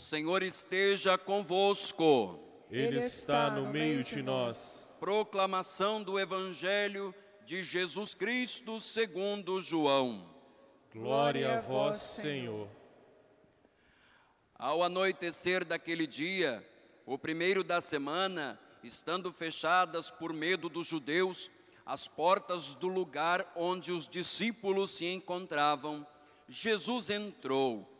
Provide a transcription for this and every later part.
Senhor esteja convosco. Ele está no meio de nós. Proclamação do Evangelho de Jesus Cristo segundo João. Glória a vós, Senhor. Ao anoitecer daquele dia, o primeiro da semana, estando fechadas por medo dos judeus as portas do lugar onde os discípulos se encontravam, Jesus entrou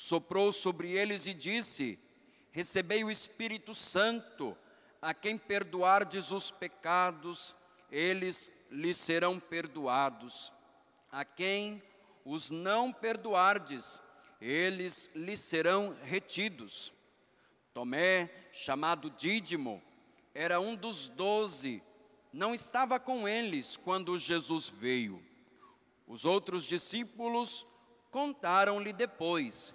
soprou sobre eles e disse: Recebei o Espírito Santo, a quem perdoardes os pecados, eles lhes serão perdoados. A quem os não perdoardes, eles lhes serão retidos. Tomé, chamado Dídimo, era um dos doze, não estava com eles quando Jesus veio. Os outros discípulos contaram-lhe depois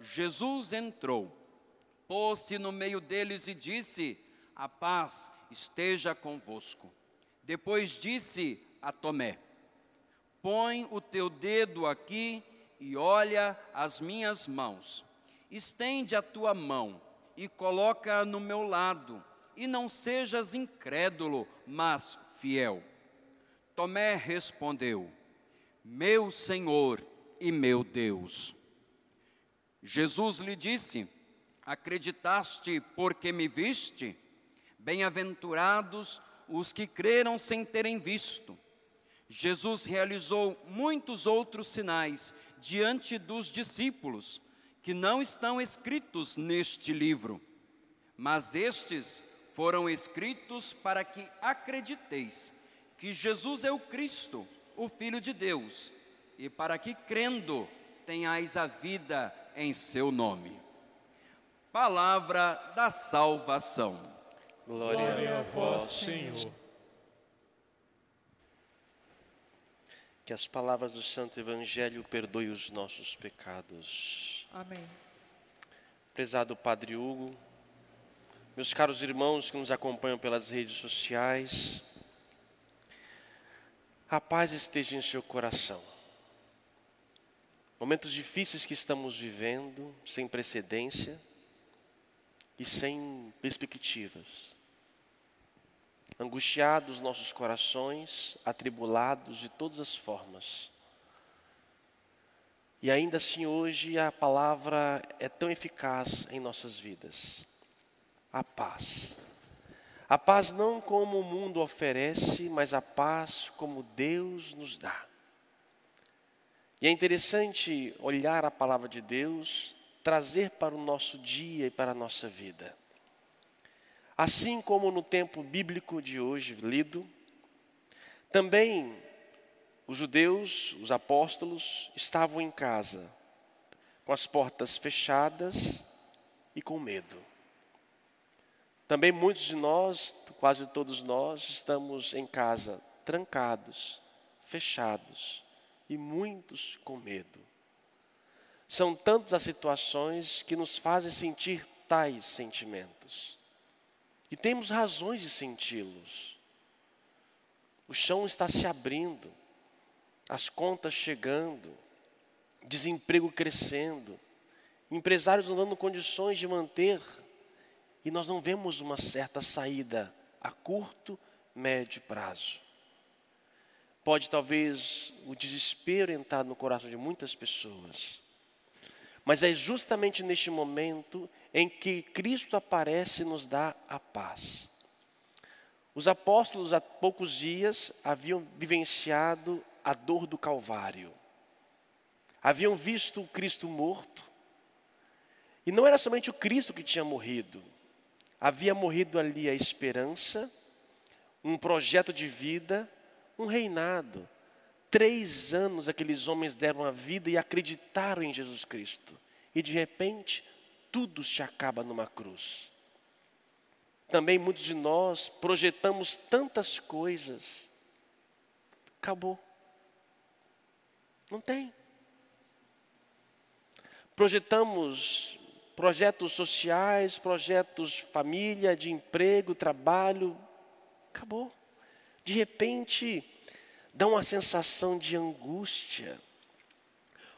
Jesus entrou, pôs-se no meio deles e disse: A paz esteja convosco. Depois disse a Tomé: Põe o teu dedo aqui e olha as minhas mãos. Estende a tua mão e coloca no meu lado, e não sejas incrédulo, mas fiel. Tomé respondeu: Meu Senhor e meu Deus. Jesus lhe disse: Acreditaste porque me viste? Bem-aventurados os que creram sem terem visto. Jesus realizou muitos outros sinais diante dos discípulos, que não estão escritos neste livro, mas estes foram escritos para que acrediteis que Jesus é o Cristo, o Filho de Deus, e para que, crendo, tenhais a vida em seu nome. Palavra da salvação. Glória, Glória a vós, Senhor. Que as palavras do Santo Evangelho perdoem os nossos pecados. Amém. Prezado Padre Hugo, meus caros irmãos que nos acompanham pelas redes sociais, a paz esteja em seu coração. Momentos difíceis que estamos vivendo, sem precedência e sem perspectivas. Angustiados nossos corações, atribulados de todas as formas. E ainda assim hoje a palavra é tão eficaz em nossas vidas. A paz. A paz não como o mundo oferece, mas a paz como Deus nos dá. E é interessante olhar a palavra de Deus, trazer para o nosso dia e para a nossa vida. Assim como no tempo bíblico de hoje lido, também os judeus, os apóstolos, estavam em casa, com as portas fechadas e com medo. Também muitos de nós, quase todos nós, estamos em casa, trancados, fechados e muitos com medo. São tantas as situações que nos fazem sentir tais sentimentos. E temos razões de senti-los. O chão está se abrindo, as contas chegando, desemprego crescendo, empresários não dando condições de manter, e nós não vemos uma certa saída a curto, médio prazo. Pode talvez o desespero entrar no coração de muitas pessoas. Mas é justamente neste momento em que Cristo aparece e nos dá a paz. Os apóstolos, há poucos dias, haviam vivenciado a dor do Calvário. Haviam visto o Cristo morto. E não era somente o Cristo que tinha morrido. Havia morrido ali a esperança, um projeto de vida, um reinado. Três anos aqueles homens deram a vida e acreditaram em Jesus Cristo. E de repente, tudo se acaba numa cruz. Também muitos de nós projetamos tantas coisas. Acabou. Não tem. Projetamos projetos sociais, projetos família, de emprego, trabalho. Acabou. De repente, dá uma sensação de angústia,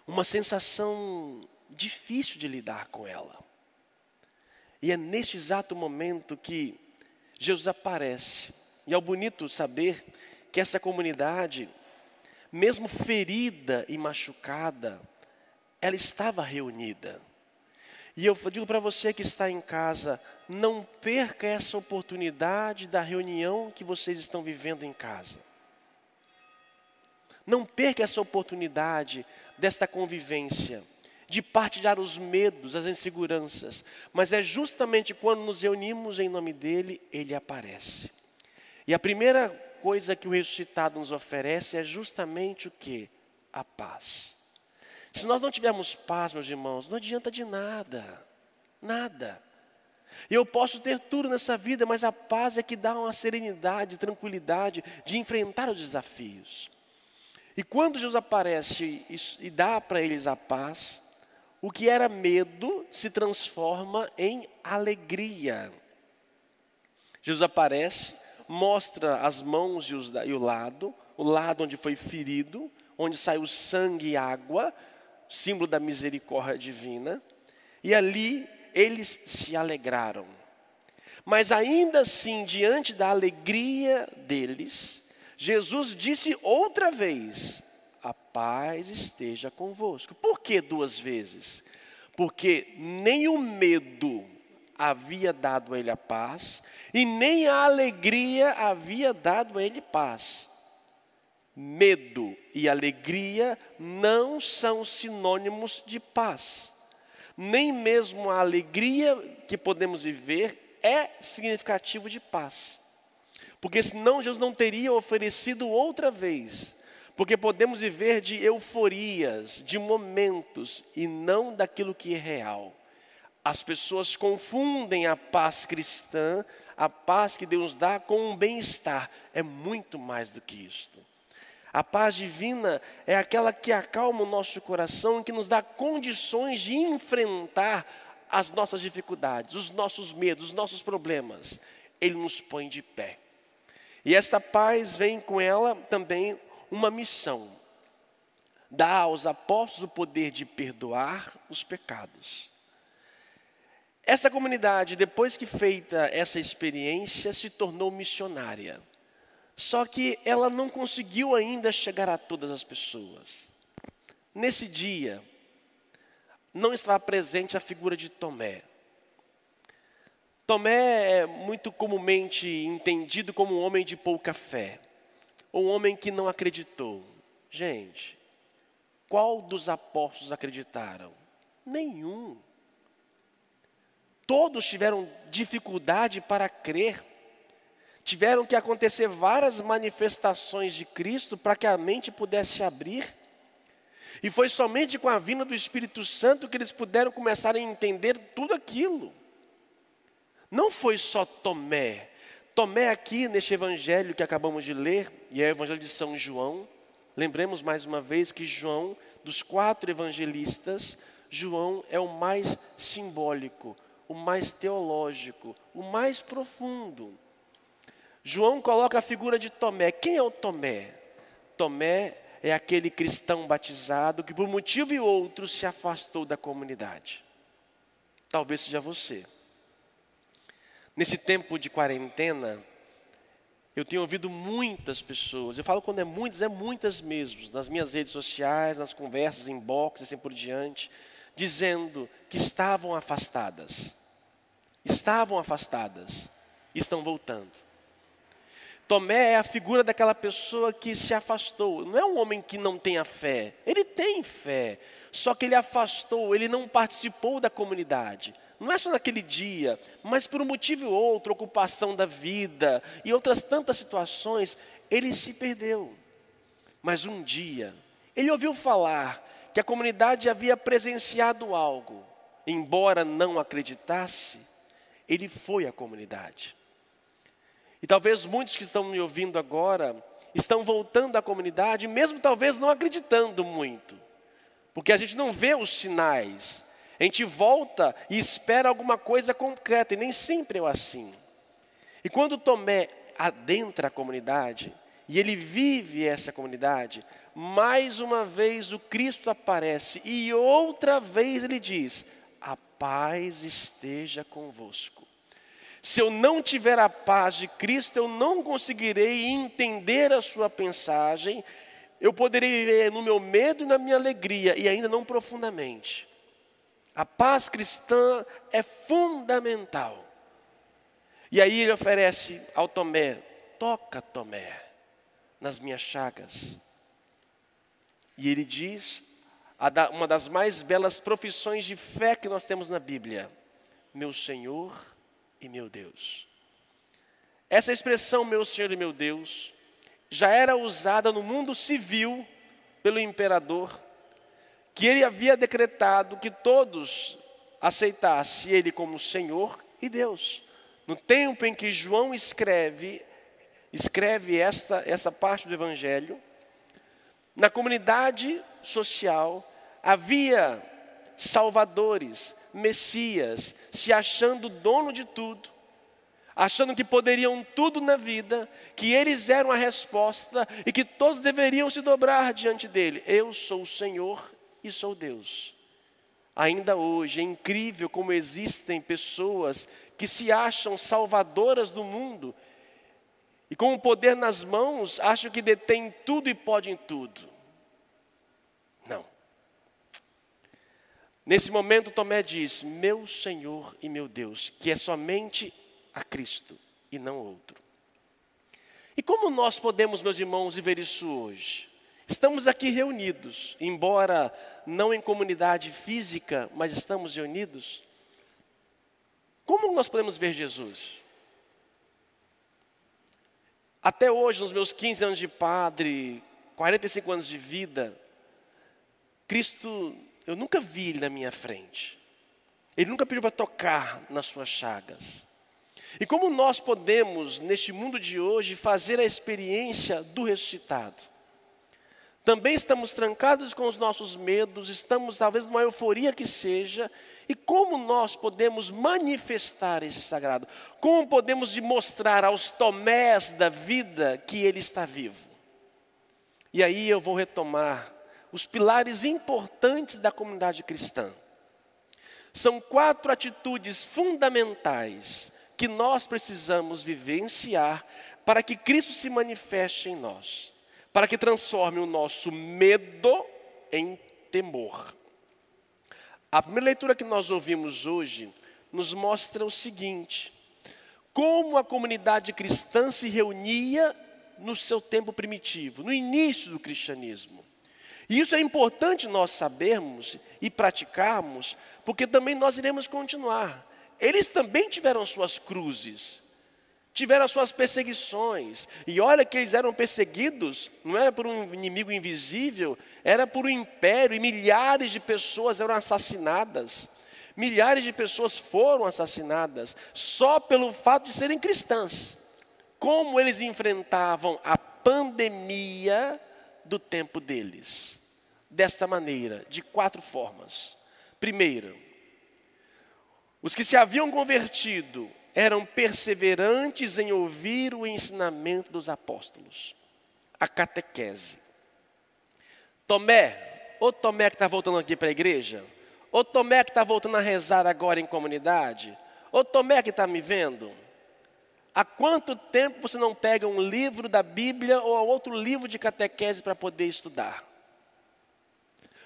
uma sensação difícil de lidar com ela. E é neste exato momento que Jesus aparece. E é bonito saber que essa comunidade, mesmo ferida e machucada, ela estava reunida. E eu digo para você que está em casa, não perca essa oportunidade da reunião que vocês estão vivendo em casa. Não perca essa oportunidade desta convivência de partilhar os medos, as inseguranças, mas é justamente quando nos reunimos em nome dele, ele aparece. E a primeira coisa que o ressuscitado nos oferece é justamente o que? A paz. Se nós não tivermos paz, meus irmãos, não adianta de nada, nada. Eu posso ter tudo nessa vida, mas a paz é que dá uma serenidade, tranquilidade de enfrentar os desafios. E quando Jesus aparece e dá para eles a paz, o que era medo se transforma em alegria. Jesus aparece, mostra as mãos e, e o lado, o lado onde foi ferido, onde saiu sangue e água, símbolo da misericórdia divina, e ali eles se alegraram. Mas ainda assim, diante da alegria deles, Jesus disse outra vez: a paz esteja convosco. Por que duas vezes? Porque nem o medo havia dado a ele a paz, e nem a alegria havia dado a ele paz. Medo e alegria não são sinônimos de paz. Nem mesmo a alegria que podemos viver é significativo de paz. Porque senão Jesus não teria oferecido outra vez porque podemos viver de euforias, de momentos e não daquilo que é real. As pessoas confundem a paz cristã, a paz que Deus dá, com um bem-estar. É muito mais do que isto. A paz divina é aquela que acalma o nosso coração, que nos dá condições de enfrentar as nossas dificuldades, os nossos medos, os nossos problemas. Ele nos põe de pé. E essa paz vem com ela também uma missão: dar aos apóstolos o poder de perdoar os pecados. Essa comunidade, depois que feita essa experiência, se tornou missionária. Só que ela não conseguiu ainda chegar a todas as pessoas. Nesse dia, não estava presente a figura de Tomé. Tomé é muito comumente entendido como um homem de pouca fé ou um homem que não acreditou? Gente, qual dos apóstolos acreditaram? Nenhum. Todos tiveram dificuldade para crer. Tiveram que acontecer várias manifestações de Cristo para que a mente pudesse abrir. E foi somente com a vinda do Espírito Santo que eles puderam começar a entender tudo aquilo. Não foi só Tomé, Tomé aqui neste evangelho que acabamos de ler, e é o evangelho de São João, lembremos mais uma vez que João, dos quatro evangelistas, João é o mais simbólico, o mais teológico, o mais profundo. João coloca a figura de Tomé. Quem é o Tomé? Tomé é aquele cristão batizado que, por motivo e outro, se afastou da comunidade. Talvez seja você. Nesse tempo de quarentena, eu tenho ouvido muitas pessoas, eu falo quando é muitas, é muitas mesmo, nas minhas redes sociais, nas conversas, em box, assim por diante, dizendo que estavam afastadas. Estavam afastadas, estão voltando. Tomé é a figura daquela pessoa que se afastou. Não é um homem que não tenha fé. Ele tem fé. Só que ele afastou, ele não participou da comunidade. Não é só naquele dia, mas por um motivo ou outro, ocupação da vida e outras tantas situações, ele se perdeu. Mas um dia, ele ouviu falar que a comunidade havia presenciado algo. Embora não acreditasse, ele foi à comunidade. E talvez muitos que estão me ouvindo agora estão voltando à comunidade, mesmo talvez não acreditando muito, porque a gente não vê os sinais. A gente volta e espera alguma coisa concreta, e nem sempre é assim. E quando Tomé adentra a comunidade, e ele vive essa comunidade, mais uma vez o Cristo aparece, e outra vez ele diz: A paz esteja convosco. Se eu não tiver a paz de Cristo, eu não conseguirei entender a sua mensagem, eu poderei viver no meu medo e na minha alegria, e ainda não profundamente. A paz cristã é fundamental. E aí ele oferece ao Tomé: toca, Tomé, nas minhas chagas. E ele diz uma das mais belas profissões de fé que nós temos na Bíblia: Meu Senhor e meu Deus. Essa expressão, meu Senhor e meu Deus, já era usada no mundo civil pelo imperador, que ele havia decretado que todos aceitassem ele como Senhor e Deus. No tempo em que João escreve, escreve esta, essa parte do Evangelho, na comunidade social havia salvadores, Messias, se achando dono de tudo, achando que poderiam tudo na vida, que eles eram a resposta e que todos deveriam se dobrar diante dele. Eu sou o Senhor e sou Deus. Ainda hoje é incrível como existem pessoas que se acham salvadoras do mundo e com o poder nas mãos acham que detêm tudo e podem tudo. Nesse momento, Tomé diz: Meu Senhor e meu Deus, que é somente a Cristo e não outro. E como nós podemos, meus irmãos, viver isso hoje? Estamos aqui reunidos, embora não em comunidade física, mas estamos reunidos. Como nós podemos ver Jesus? Até hoje, nos meus 15 anos de padre, 45 anos de vida, Cristo eu nunca vi ele na minha frente. Ele nunca pediu para tocar nas suas chagas. E como nós podemos, neste mundo de hoje, fazer a experiência do ressuscitado? Também estamos trancados com os nossos medos, estamos talvez numa euforia que seja, e como nós podemos manifestar esse sagrado? Como podemos mostrar aos tomés da vida que ele está vivo? E aí eu vou retomar os pilares importantes da comunidade cristã. São quatro atitudes fundamentais que nós precisamos vivenciar para que Cristo se manifeste em nós, para que transforme o nosso medo em temor. A primeira leitura que nós ouvimos hoje nos mostra o seguinte: como a comunidade cristã se reunia no seu tempo primitivo, no início do cristianismo. E isso é importante nós sabermos e praticarmos, porque também nós iremos continuar. Eles também tiveram suas cruzes, tiveram suas perseguições. E olha que eles eram perseguidos, não era por um inimigo invisível, era por um império, e milhares de pessoas eram assassinadas. Milhares de pessoas foram assassinadas só pelo fato de serem cristãs. Como eles enfrentavam a pandemia do tempo deles. Desta maneira, de quatro formas. Primeiro, os que se haviam convertido eram perseverantes em ouvir o ensinamento dos apóstolos, a catequese. Tomé, ou Tomé que está voltando aqui para a igreja, ou Tomé que está voltando a rezar agora em comunidade, ou Tomé que está me vendo, Há quanto tempo você não pega um livro da Bíblia ou outro livro de catequese para poder estudar?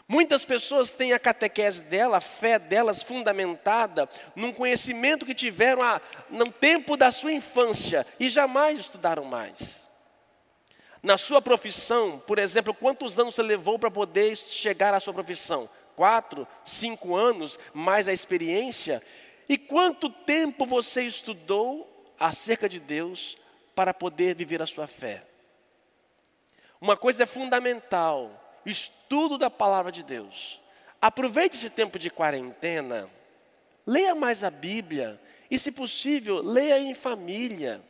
Muitas pessoas têm a catequese dela, a fé delas fundamentada num conhecimento que tiveram a, no tempo da sua infância e jamais estudaram mais. Na sua profissão, por exemplo, quantos anos você levou para poder chegar à sua profissão? Quatro, cinco anos, mais a experiência? E quanto tempo você estudou acerca de Deus para poder viver a sua fé? Uma coisa é fundamental: estudo da palavra de Deus. Aproveite esse tempo de quarentena, leia mais a Bíblia e, se possível, leia em família.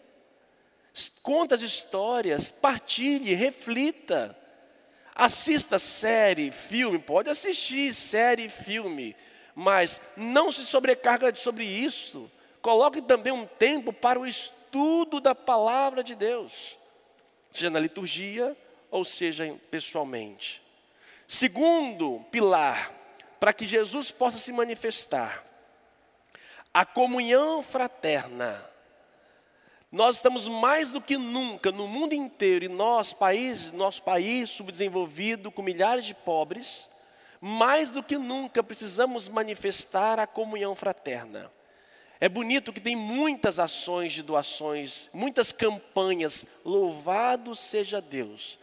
Conta as histórias, partilhe, reflita. Assista série, filme, pode assistir série, filme, mas não se sobrecarga sobre isso. Coloque também um tempo para o estudo da palavra de Deus, seja na liturgia ou seja pessoalmente. Segundo pilar, para que Jesus possa se manifestar, a comunhão fraterna. Nós estamos mais do que nunca no mundo inteiro, e nós, país, nosso país subdesenvolvido, com milhares de pobres, mais do que nunca precisamos manifestar a comunhão fraterna. É bonito que tem muitas ações de doações, muitas campanhas. Louvado seja Deus,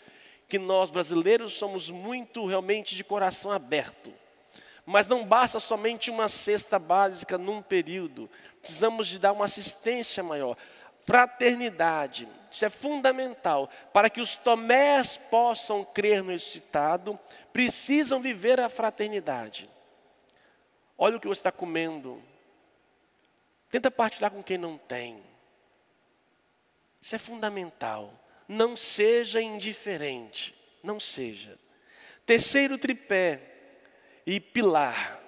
que nós brasileiros somos muito realmente de coração aberto. Mas não basta somente uma cesta básica num período, precisamos de dar uma assistência maior. Fraternidade, isso é fundamental. Para que os tomés possam crer no citado, precisam viver a fraternidade. Olha o que você está comendo. Tenta partilhar com quem não tem. Isso é fundamental. Não seja indiferente. Não seja. Terceiro tripé e pilar: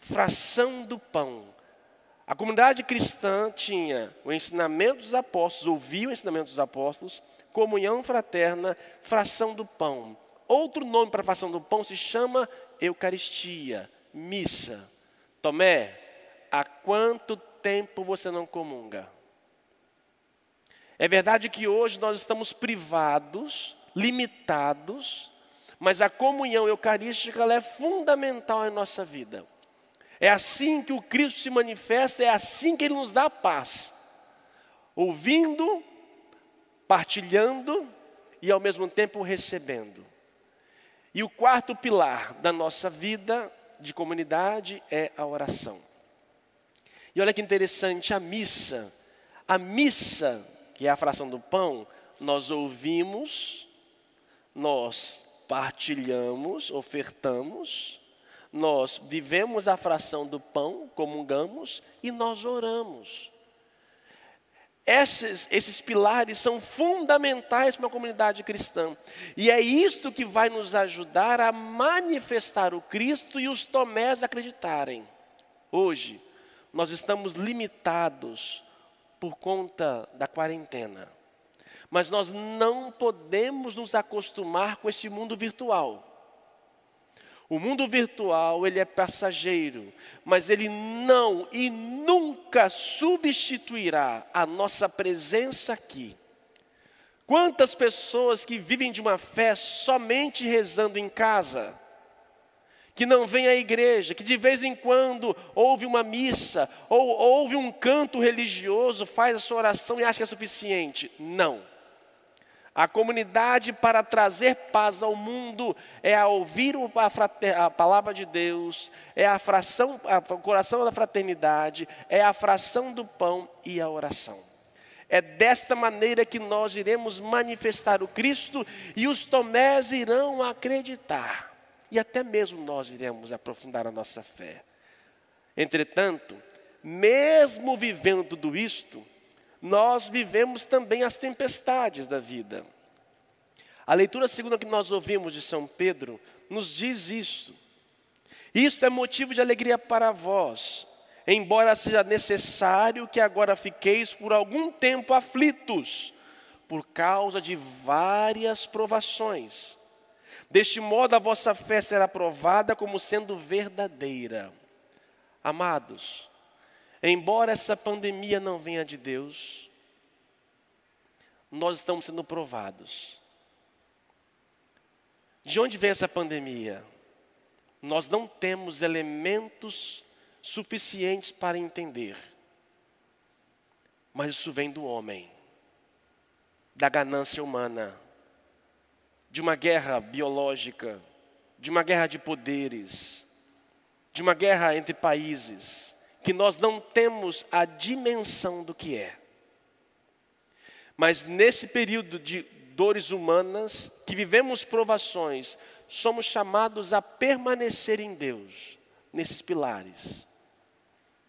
fração do pão. A comunidade cristã tinha o ensinamento dos apóstolos, ouvia o ensinamento dos apóstolos, comunhão fraterna, fração do pão. Outro nome para fração do pão se chama Eucaristia, missa. Tomé, há quanto tempo você não comunga? É verdade que hoje nós estamos privados, limitados, mas a comunhão eucarística é fundamental em nossa vida. É assim que o Cristo se manifesta, é assim que Ele nos dá paz. Ouvindo, partilhando e ao mesmo tempo recebendo. E o quarto pilar da nossa vida de comunidade é a oração. E olha que interessante, a missa. A missa, que é a fração do pão, nós ouvimos, nós partilhamos, ofertamos, nós vivemos a fração do pão, comungamos e nós oramos. Esses, esses pilares são fundamentais para uma comunidade cristã. E é isto que vai nos ajudar a manifestar o Cristo e os tomés acreditarem. Hoje, nós estamos limitados por conta da quarentena. Mas nós não podemos nos acostumar com esse mundo virtual. O mundo virtual, ele é passageiro, mas ele não e nunca substituirá a nossa presença aqui. Quantas pessoas que vivem de uma fé somente rezando em casa, que não vêm à igreja, que de vez em quando ouve uma missa, ou ouve um canto religioso, faz a sua oração e acha que é suficiente. Não. A comunidade para trazer paz ao mundo é a ouvir a, palavra de Deus, é a fração, o coração da fraternidade, é a fração do pão e a oração. É desta maneira que nós iremos manifestar o Cristo e os tomés irão acreditar. E até mesmo nós iremos aprofundar a nossa fé. Entretanto, mesmo vivendo tudo isto, nós vivemos também as tempestades da vida. A leitura segunda que nós ouvimos de São Pedro nos diz isso. Isto é motivo de alegria para vós, embora seja necessário que agora fiqueis por algum tempo aflitos, por causa de várias provações. Deste modo a vossa fé será provada como sendo verdadeira. Amados, Embora essa pandemia não venha de Deus, nós estamos sendo provados. De onde vem essa pandemia? nós não temos elementos suficientes para entender. Mas isso vem do homem, da ganância humana, de uma guerra biológica, de uma guerra de poderes, de uma guerra entre países, que nós não temos a dimensão do que é. Mas nesse período de dores humanas, que vivemos provações, somos chamados a permanecer em Deus, nesses pilares.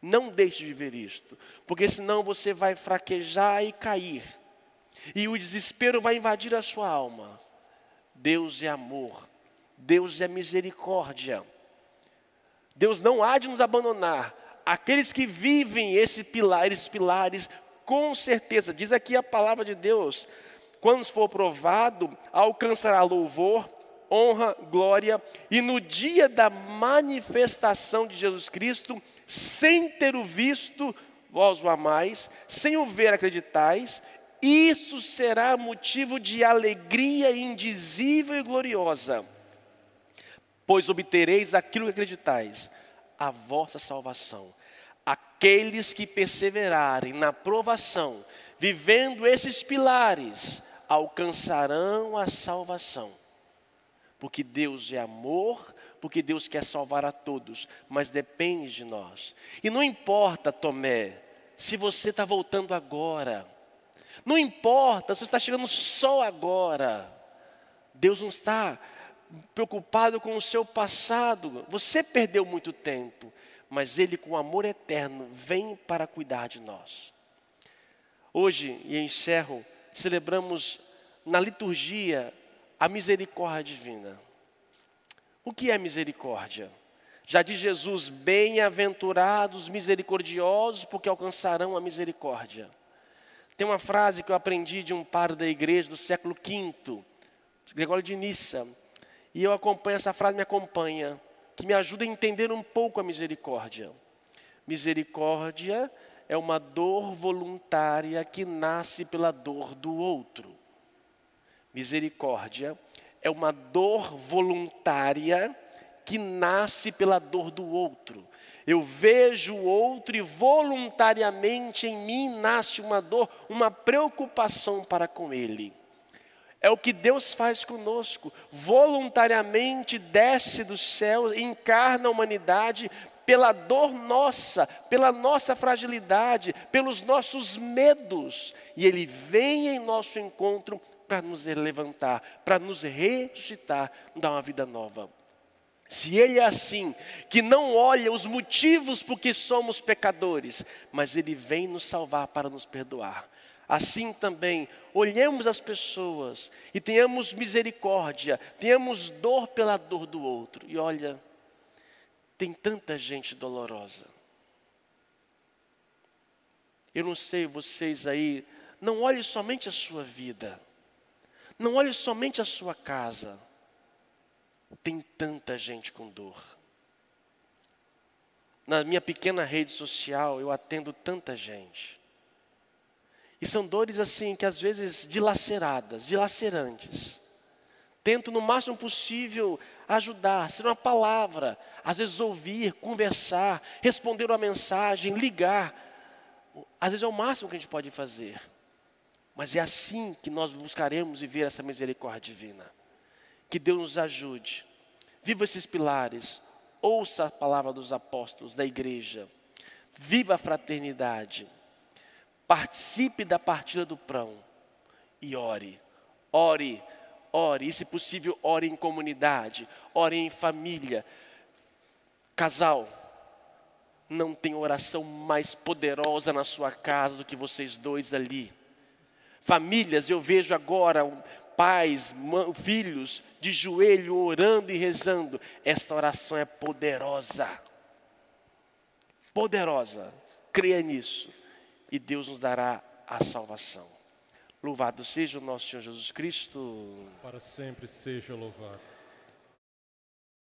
Não deixe de viver isto, porque senão você vai fraquejar e cair, e o desespero vai invadir a sua alma. Deus é amor, Deus é misericórdia. Deus não há de nos abandonar. Aqueles que vivem esse pilar, esses pilares, com certeza, diz aqui a palavra de Deus, quando for provado, alcançará louvor, honra, glória, e no dia da manifestação de Jesus Cristo, sem ter o visto, vós o amais, sem o ver acreditais, isso será motivo de alegria indizível e gloriosa, pois obtereis aquilo que acreditais, a vossa salvação. Aqueles que perseverarem na provação, vivendo esses pilares, alcançarão a salvação. Porque Deus é amor, porque Deus quer salvar a todos, mas depende de nós. E não importa, Tomé, se você está voltando agora, não importa você está chegando só agora, Deus não está preocupado com o seu passado, você perdeu muito tempo, mas Ele, com amor eterno, vem para cuidar de nós. Hoje, e encerro, celebramos na liturgia a misericórdia divina. O que é misericórdia? Já diz Jesus: Bem-aventurados misericordiosos, porque alcançarão a misericórdia. Tem uma frase que eu aprendi de um padre da igreja do século V, Gregório de Nissa, e eu acompanho essa frase, me acompanha, que me ajuda a entender um pouco a misericórdia. Misericórdia é uma dor voluntária que nasce pela dor do outro. Misericórdia é uma dor voluntária que nasce pela dor do outro. Eu vejo o outro e voluntariamente em mim nasce uma dor, uma preocupação para com ele. É o que Deus faz conosco, voluntariamente desce do céu, encarna a humanidade pela dor nossa, pela nossa fragilidade, pelos nossos medos, e Ele vem em nosso encontro para nos levantar, para nos ressuscitar, dar uma vida nova. Se Ele é assim, que não olha os motivos por que somos pecadores, mas Ele vem nos salvar para nos perdoar. Assim também, olhemos as pessoas e tenhamos misericórdia, tenhamos dor pela dor do outro. E olha, tem tanta gente dolorosa. Eu não sei vocês aí, não olhe somente a sua vida. Não olhe somente a sua casa. Tem tanta gente com dor. Na minha pequena rede social, eu atendo tanta gente. E são dores assim que às vezes dilaceradas, dilacerantes. Tento no máximo possível ajudar, ser uma palavra, às vezes ouvir, conversar, responder uma mensagem, ligar. Às vezes é o máximo que a gente pode fazer. Mas é assim que nós buscaremos viver essa misericórdia divina. Que Deus nos ajude. Viva esses pilares. Ouça a palavra dos apóstolos, da igreja. Viva a fraternidade. Participe da partilha do pão. E ore. Ore, ore. E se possível, ore em comunidade. Ore em família. Casal, não tem oração mais poderosa na sua casa do que vocês dois ali. Famílias, eu vejo agora pais, filhos de joelho orando e rezando. Esta oração é poderosa. Poderosa. Creia nisso. E Deus nos dará a salvação. Louvado seja o nosso Senhor Jesus Cristo. Para sempre seja louvado.